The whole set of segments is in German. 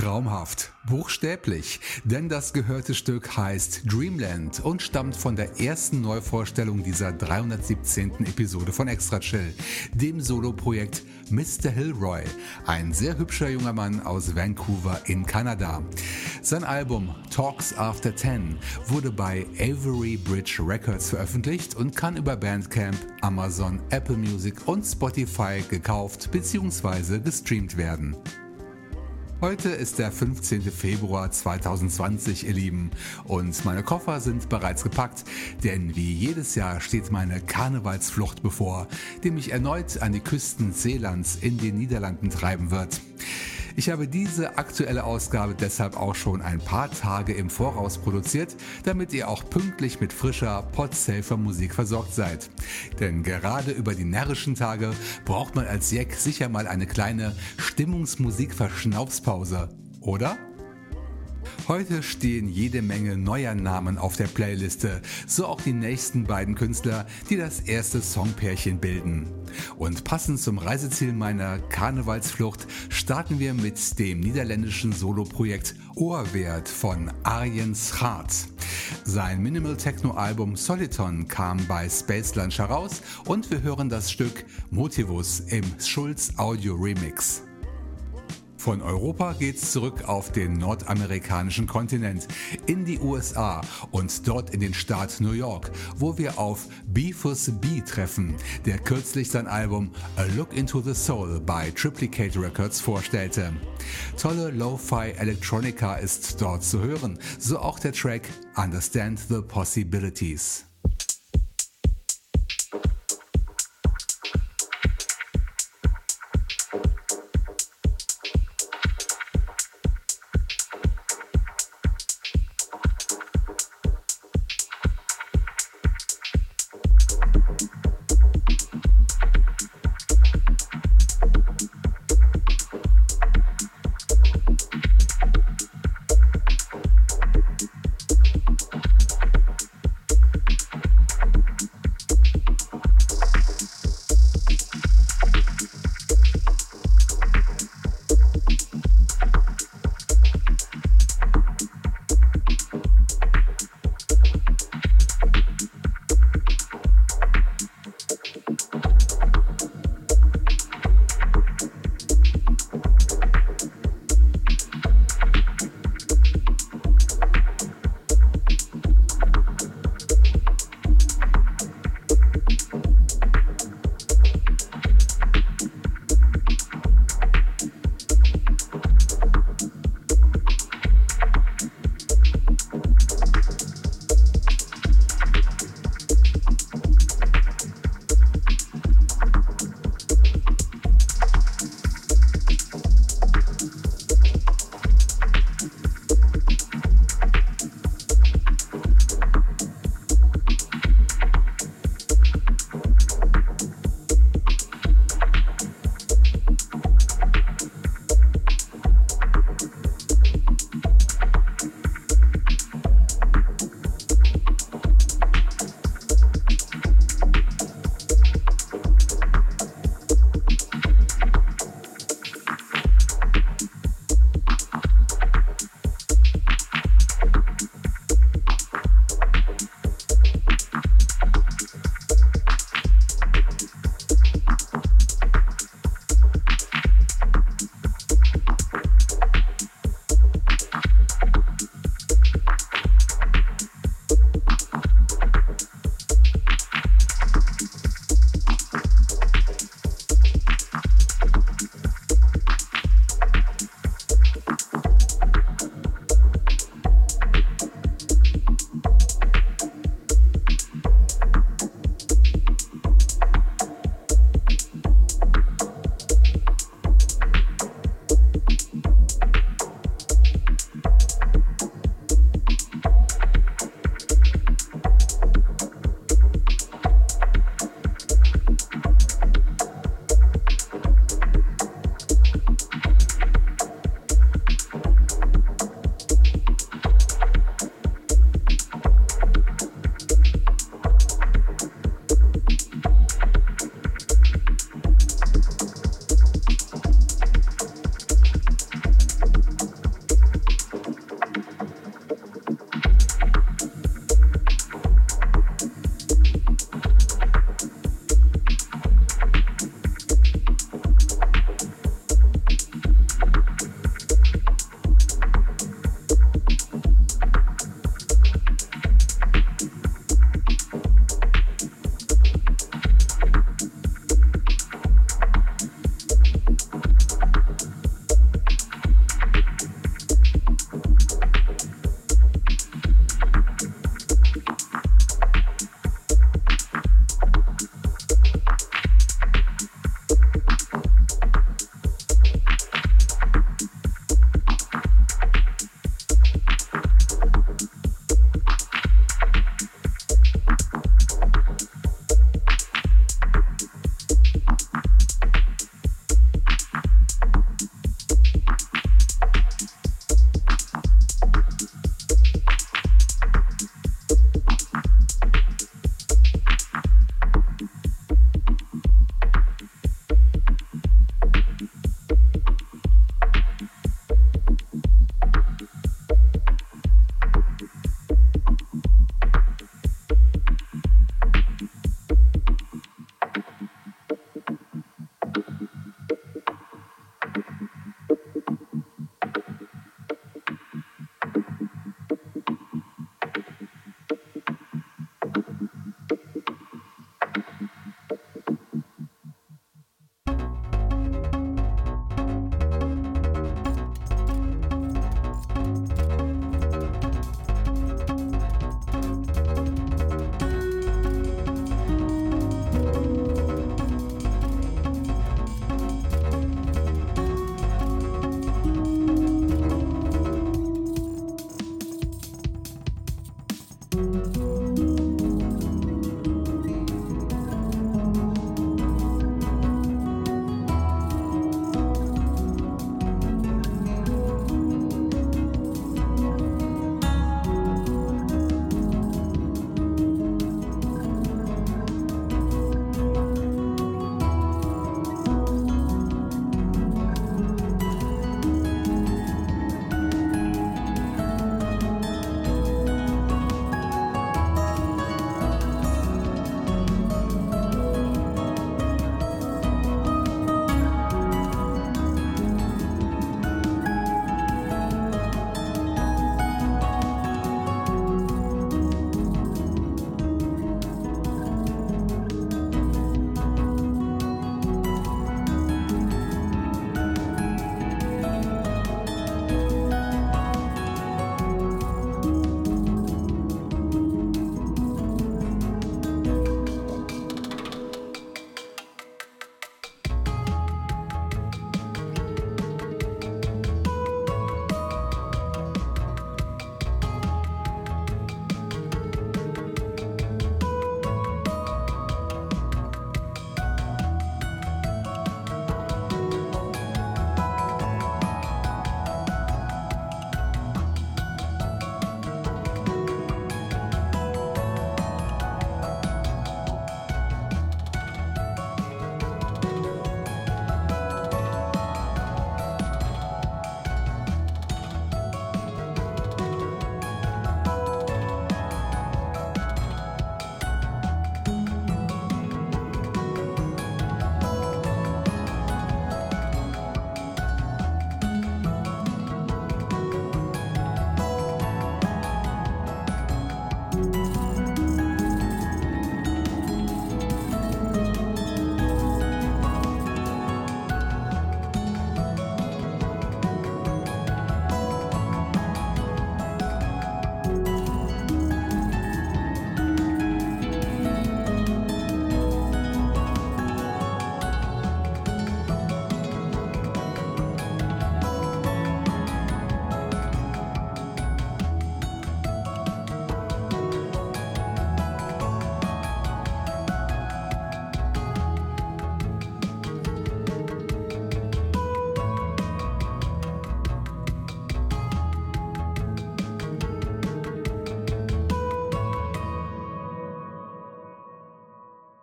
Traumhaft, buchstäblich, denn das gehörte Stück heißt Dreamland und stammt von der ersten Neuvorstellung dieser 317. Episode von Extra Chill, dem Soloprojekt Mr. Hilroy, ein sehr hübscher junger Mann aus Vancouver in Kanada. Sein Album Talks After 10 wurde bei Avery Bridge Records veröffentlicht und kann über Bandcamp, Amazon, Apple Music und Spotify gekauft bzw. gestreamt werden. Heute ist der 15. Februar 2020, ihr Lieben, und meine Koffer sind bereits gepackt, denn wie jedes Jahr steht meine Karnevalsflucht bevor, die mich erneut an die Küsten Seelands in den Niederlanden treiben wird. Ich habe diese aktuelle Ausgabe deshalb auch schon ein paar Tage im Voraus produziert, damit ihr auch pünktlich mit frischer Podsafer Musik versorgt seid. Denn gerade über die närrischen Tage braucht man als Jack sicher mal eine kleine Stimmungsmusik-Verschnaufspause, oder? Heute stehen jede Menge neuer Namen auf der Playliste, so auch die nächsten beiden Künstler, die das erste Songpärchen bilden. Und passend zum Reiseziel meiner Karnevalsflucht starten wir mit dem niederländischen Soloprojekt Ohrwert von Arjen Schaat. Sein Minimal Techno Album Soliton kam bei Space Lunch heraus und wir hören das Stück Motivus im Schulz Audio Remix. Von Europa geht's zurück auf den nordamerikanischen Kontinent, in die USA und dort in den Staat New York, wo wir auf Beefus B treffen, der kürzlich sein Album A Look into the Soul bei Triplicate Records vorstellte. Tolle Lo-Fi Electronica ist dort zu hören, so auch der Track Understand the Possibilities.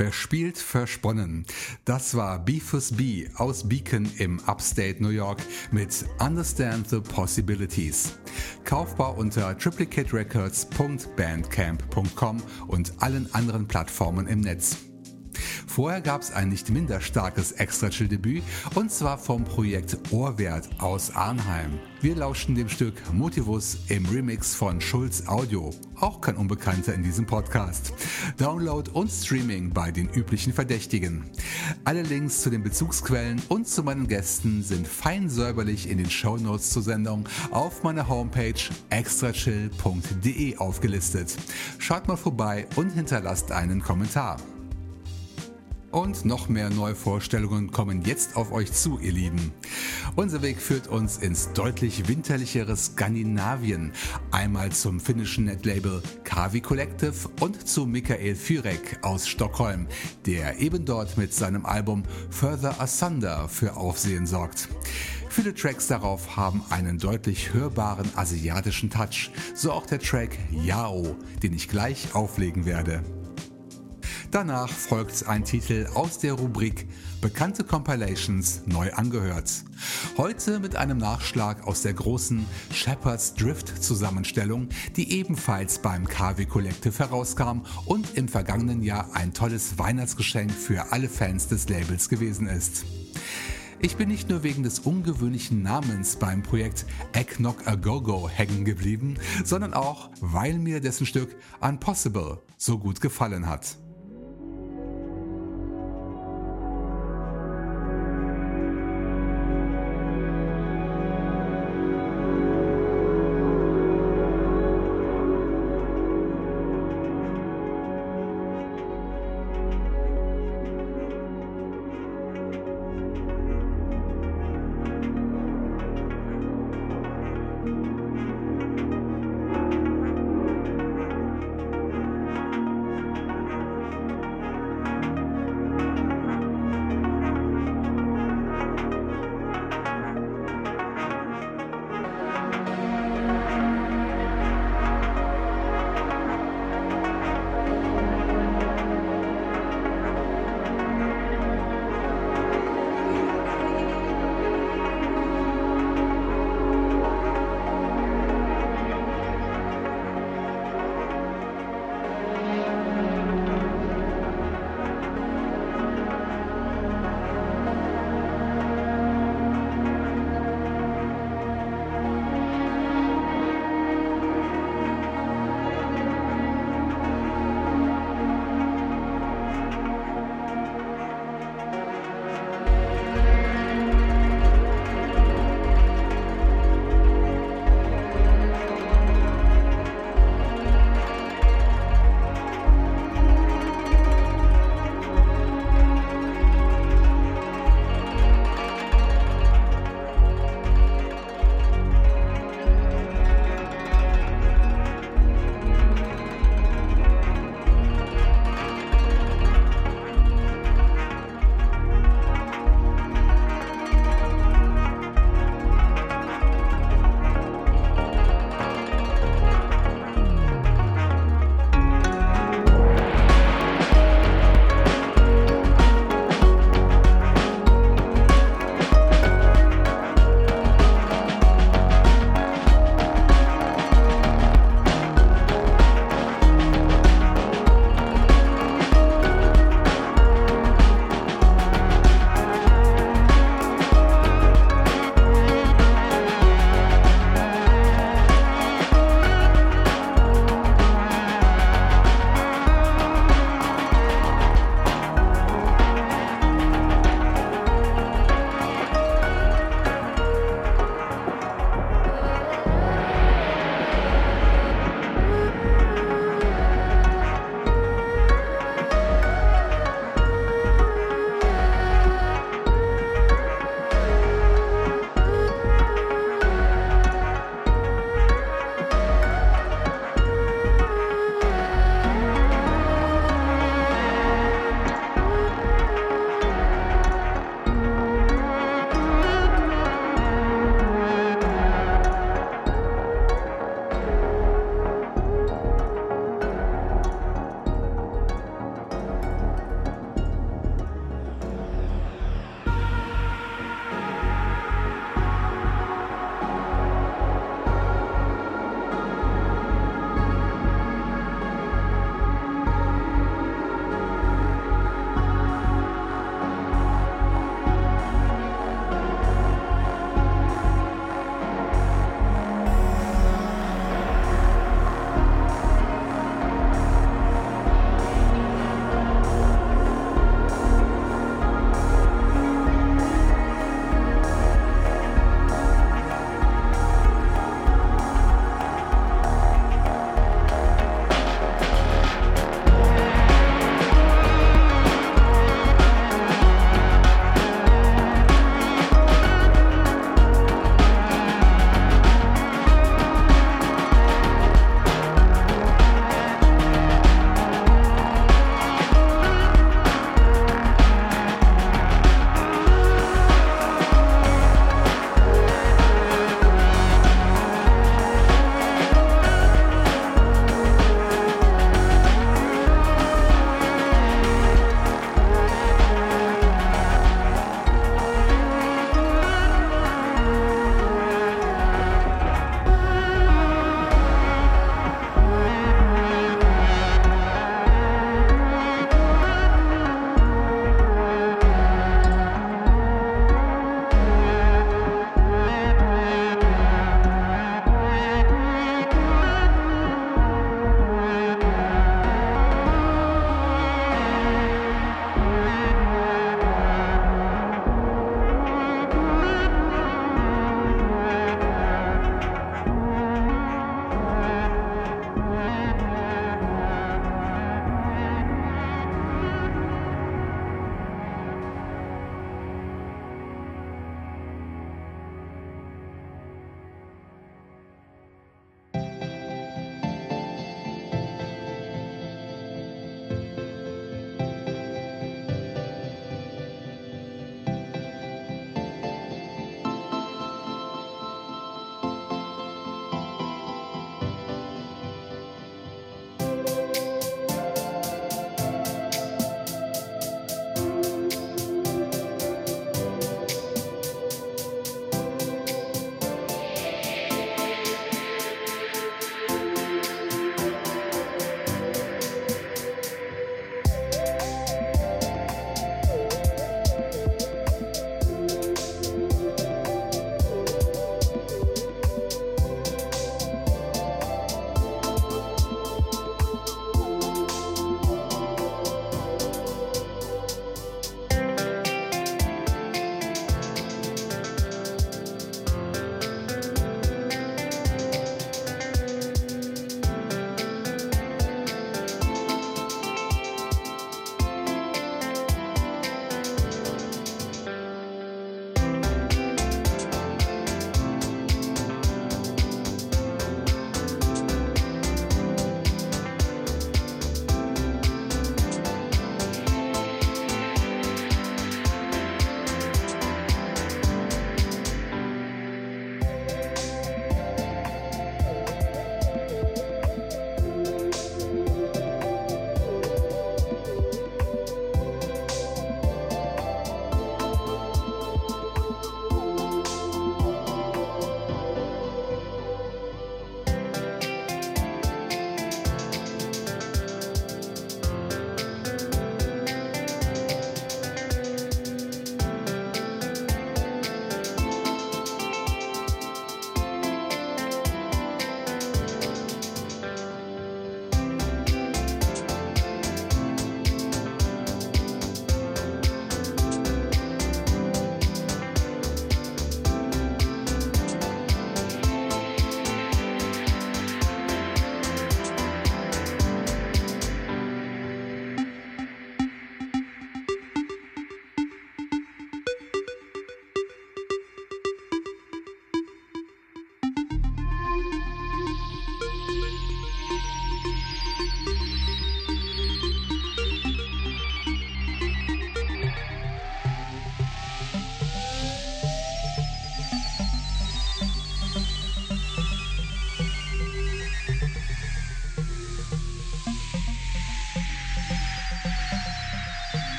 Wer spielt, versponnen. Das war Beefus B aus Beacon im Upstate New York mit Understand the Possibilities. Kaufbar unter triplicaterecords.bandcamp.com und allen anderen Plattformen im Netz. Vorher gab es ein nicht minder starkes Extra-Chill-Debüt und zwar vom Projekt Ohrwert aus Arnheim. Wir lauschten dem Stück Motivus im Remix von Schulz Audio, auch kein Unbekannter in diesem Podcast. Download und Streaming bei den üblichen Verdächtigen. Alle Links zu den Bezugsquellen und zu meinen Gästen sind fein säuberlich in den Shownotes zur Sendung auf meiner Homepage extrachill.de aufgelistet. Schaut mal vorbei und hinterlasst einen Kommentar. Und noch mehr Neuvorstellungen kommen jetzt auf euch zu, ihr Lieben. Unser Weg führt uns ins deutlich winterlichere Skandinavien. Einmal zum finnischen Netlabel Kavi Collective und zu Michael Fürek aus Stockholm, der eben dort mit seinem Album Further Asunder für Aufsehen sorgt. Viele Tracks darauf haben einen deutlich hörbaren asiatischen Touch, so auch der Track Yao, den ich gleich auflegen werde. Danach folgt ein Titel aus der Rubrik Bekannte Compilations neu angehört. Heute mit einem Nachschlag aus der großen Shepherd's Drift Zusammenstellung, die ebenfalls beim KW Collective herauskam und im vergangenen Jahr ein tolles Weihnachtsgeschenk für alle Fans des Labels gewesen ist. Ich bin nicht nur wegen des ungewöhnlichen Namens beim Projekt Eggnog A Go Go hängen geblieben, sondern auch, weil mir dessen Stück Unpossible so gut gefallen hat.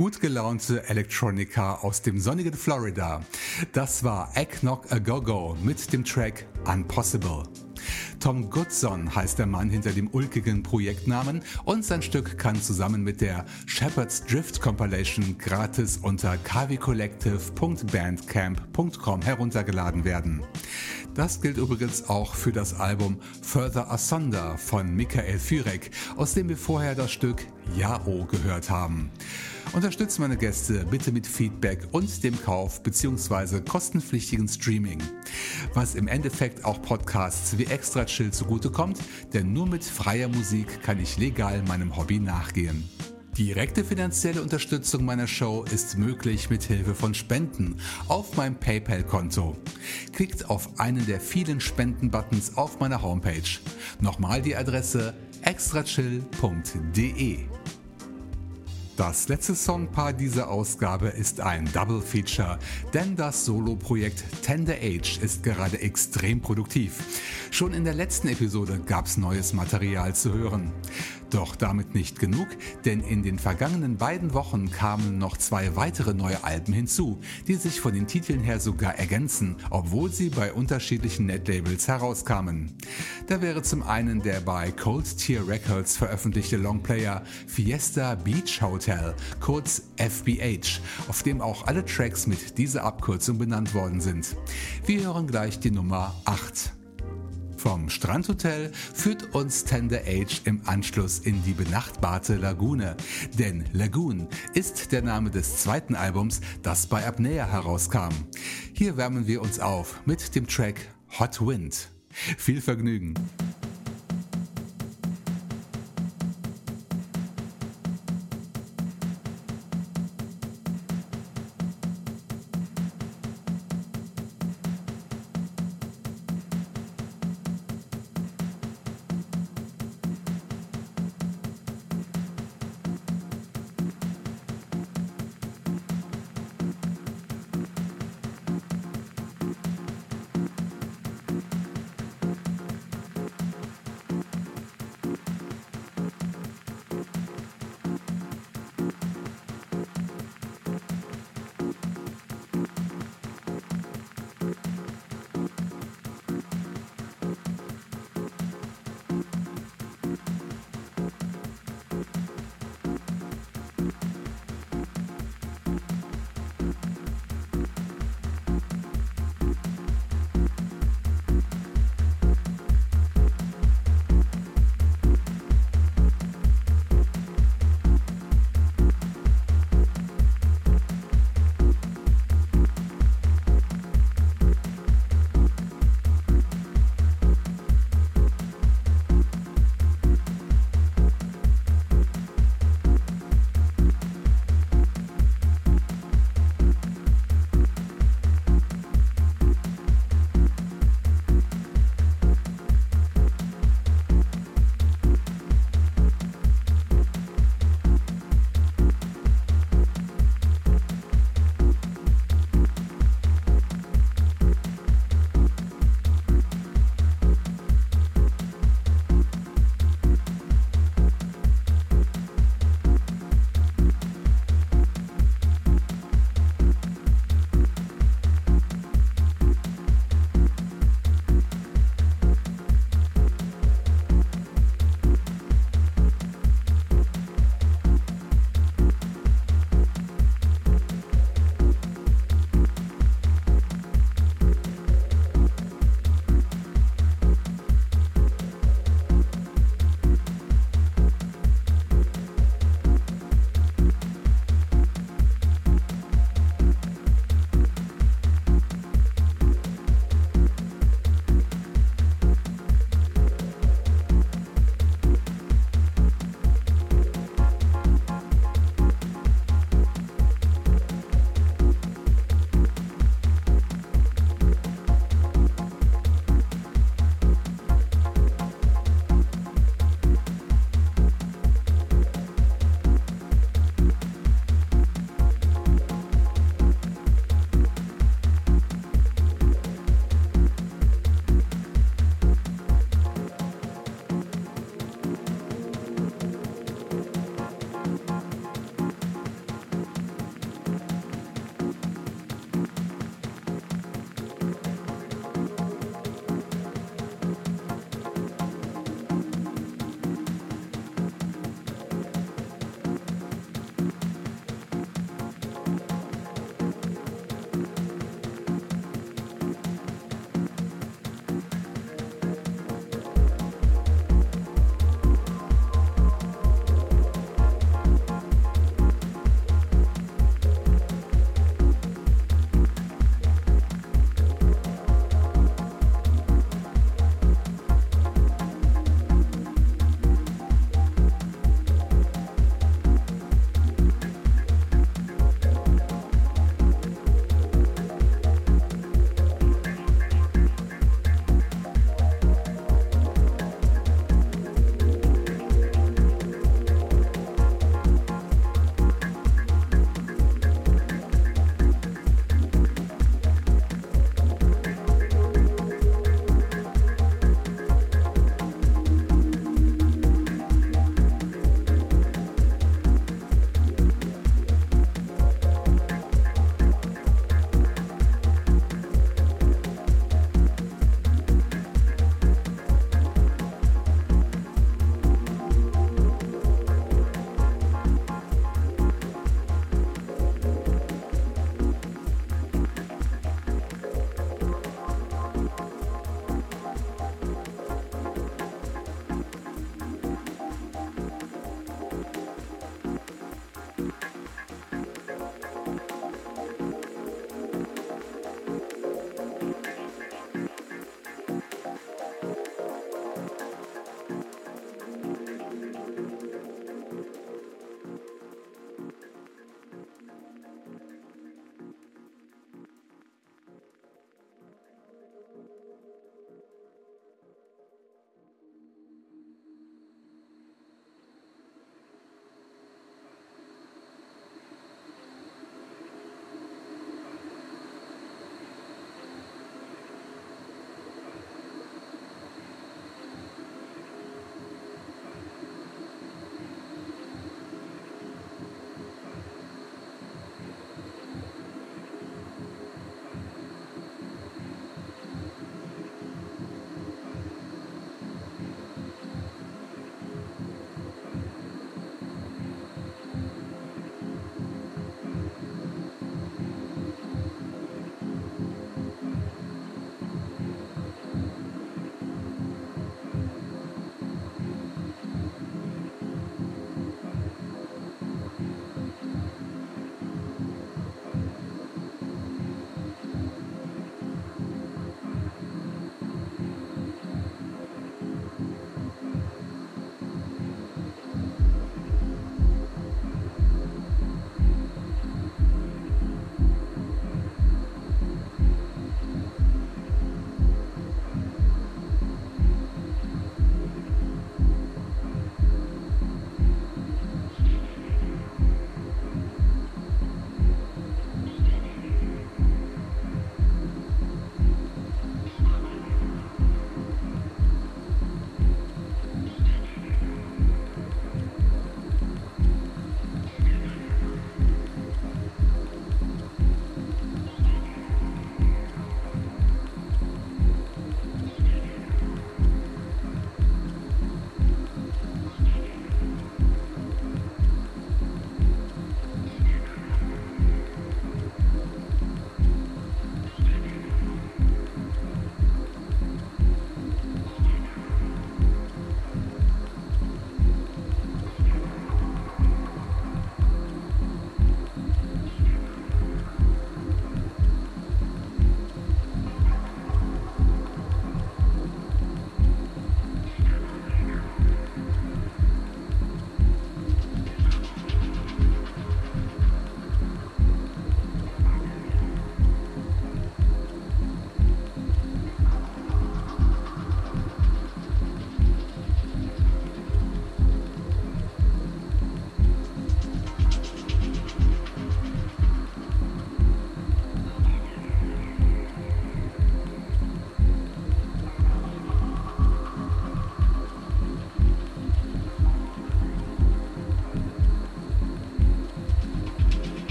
Gut gelaunte Electronica aus dem sonnigen Florida. Das war Eggnog A Go Go mit dem Track Unpossible. Tom Goodson heißt der Mann hinter dem ulkigen Projektnamen und sein Stück kann zusammen mit der Shepherd's Drift Compilation gratis unter kvcollective.bandcamp.com heruntergeladen werden. Das gilt übrigens auch für das Album Further Asunder von Michael Fürek, aus dem wir vorher das Stück Jao gehört haben. Unterstützt meine Gäste bitte mit Feedback und dem Kauf bzw. kostenpflichtigen Streaming. Was im Endeffekt auch Podcasts wie Extra Chill zugutekommt, denn nur mit freier Musik kann ich legal meinem Hobby nachgehen. Direkte finanzielle Unterstützung meiner Show ist möglich mit Hilfe von Spenden auf meinem PayPal-Konto. Klickt auf einen der vielen Spenden-Buttons auf meiner Homepage. Nochmal die Adresse extrachill.de. Das letzte Songpaar dieser Ausgabe ist ein Double Feature, denn das Solo-Projekt Tender Age ist gerade extrem produktiv. Schon in der letzten Episode gab's neues Material zu hören. Doch damit nicht genug, denn in den vergangenen beiden Wochen kamen noch zwei weitere neue Alben hinzu, die sich von den Titeln her sogar ergänzen, obwohl sie bei unterschiedlichen Netlabels herauskamen. Da wäre zum einen der bei Cold Tier Records veröffentlichte Longplayer Fiesta Beach Hotel, kurz FBH, auf dem auch alle Tracks mit dieser Abkürzung benannt worden sind. Wir hören gleich die Nummer 8. Vom Strandhotel führt uns Tender Age im Anschluss in die benachbarte Lagune. Denn Lagoon ist der Name des zweiten Albums, das bei Apnea herauskam. Hier wärmen wir uns auf mit dem Track Hot Wind. Viel Vergnügen!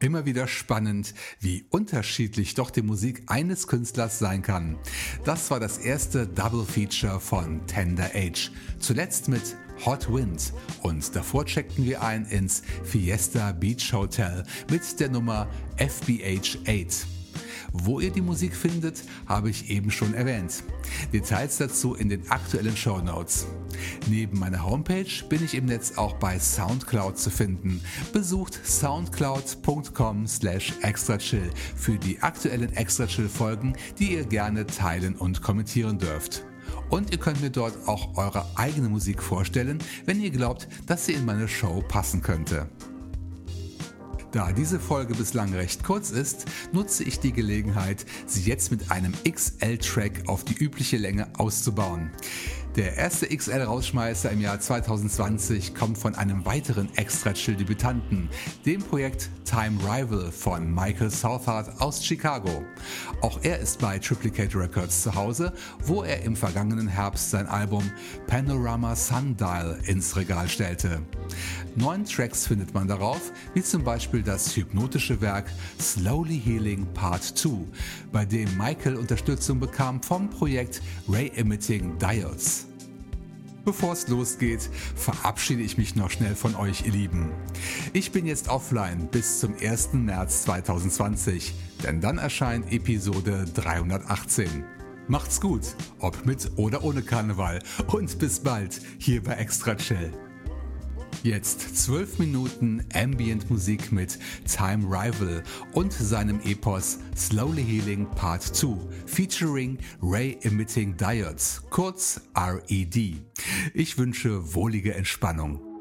Immer wieder spannend, wie unterschiedlich doch die Musik eines Künstlers sein kann. Das war das erste Double Feature von Tender Age. Zuletzt mit Hot Wind und davor checkten wir ein ins Fiesta Beach Hotel mit der Nummer FBH 8. Wo ihr die Musik findet, habe ich eben schon erwähnt. Details dazu in den aktuellen Show Notes. Neben meiner Homepage bin ich im Netz auch bei Soundcloud zu finden. Besucht soundcloud.com slash extrachill für die aktuellen Extra Chill Folgen, die ihr gerne teilen und kommentieren dürft. Und ihr könnt mir dort auch eure eigene Musik vorstellen, wenn ihr glaubt, dass sie in meine Show passen könnte. Da diese Folge bislang recht kurz ist, nutze ich die Gelegenheit, sie jetzt mit einem XL-Track auf die übliche Länge auszubauen. Der erste XL-Rausschmeißer im Jahr 2020 kommt von einem weiteren Extra-Chill-Debütanten, dem Projekt Time Rival von Michael Southard aus Chicago. Auch er ist bei Triplicate Records zu Hause, wo er im vergangenen Herbst sein Album Panorama Sundial ins Regal stellte. Neun Tracks findet man darauf, wie zum Beispiel das hypnotische Werk Slowly Healing Part 2, bei dem Michael Unterstützung bekam vom Projekt Ray Emitting Diodes. Bevor es losgeht, verabschiede ich mich noch schnell von euch, ihr Lieben. Ich bin jetzt offline bis zum 1. März 2020, denn dann erscheint Episode 318. Macht's gut, ob mit oder ohne Karneval und bis bald hier bei Extra Chill. Jetzt 12 Minuten Ambient Musik mit Time Rival und seinem Epos Slowly Healing Part 2 featuring Ray Emitting Diodes, kurz RED. Ich wünsche wohlige Entspannung.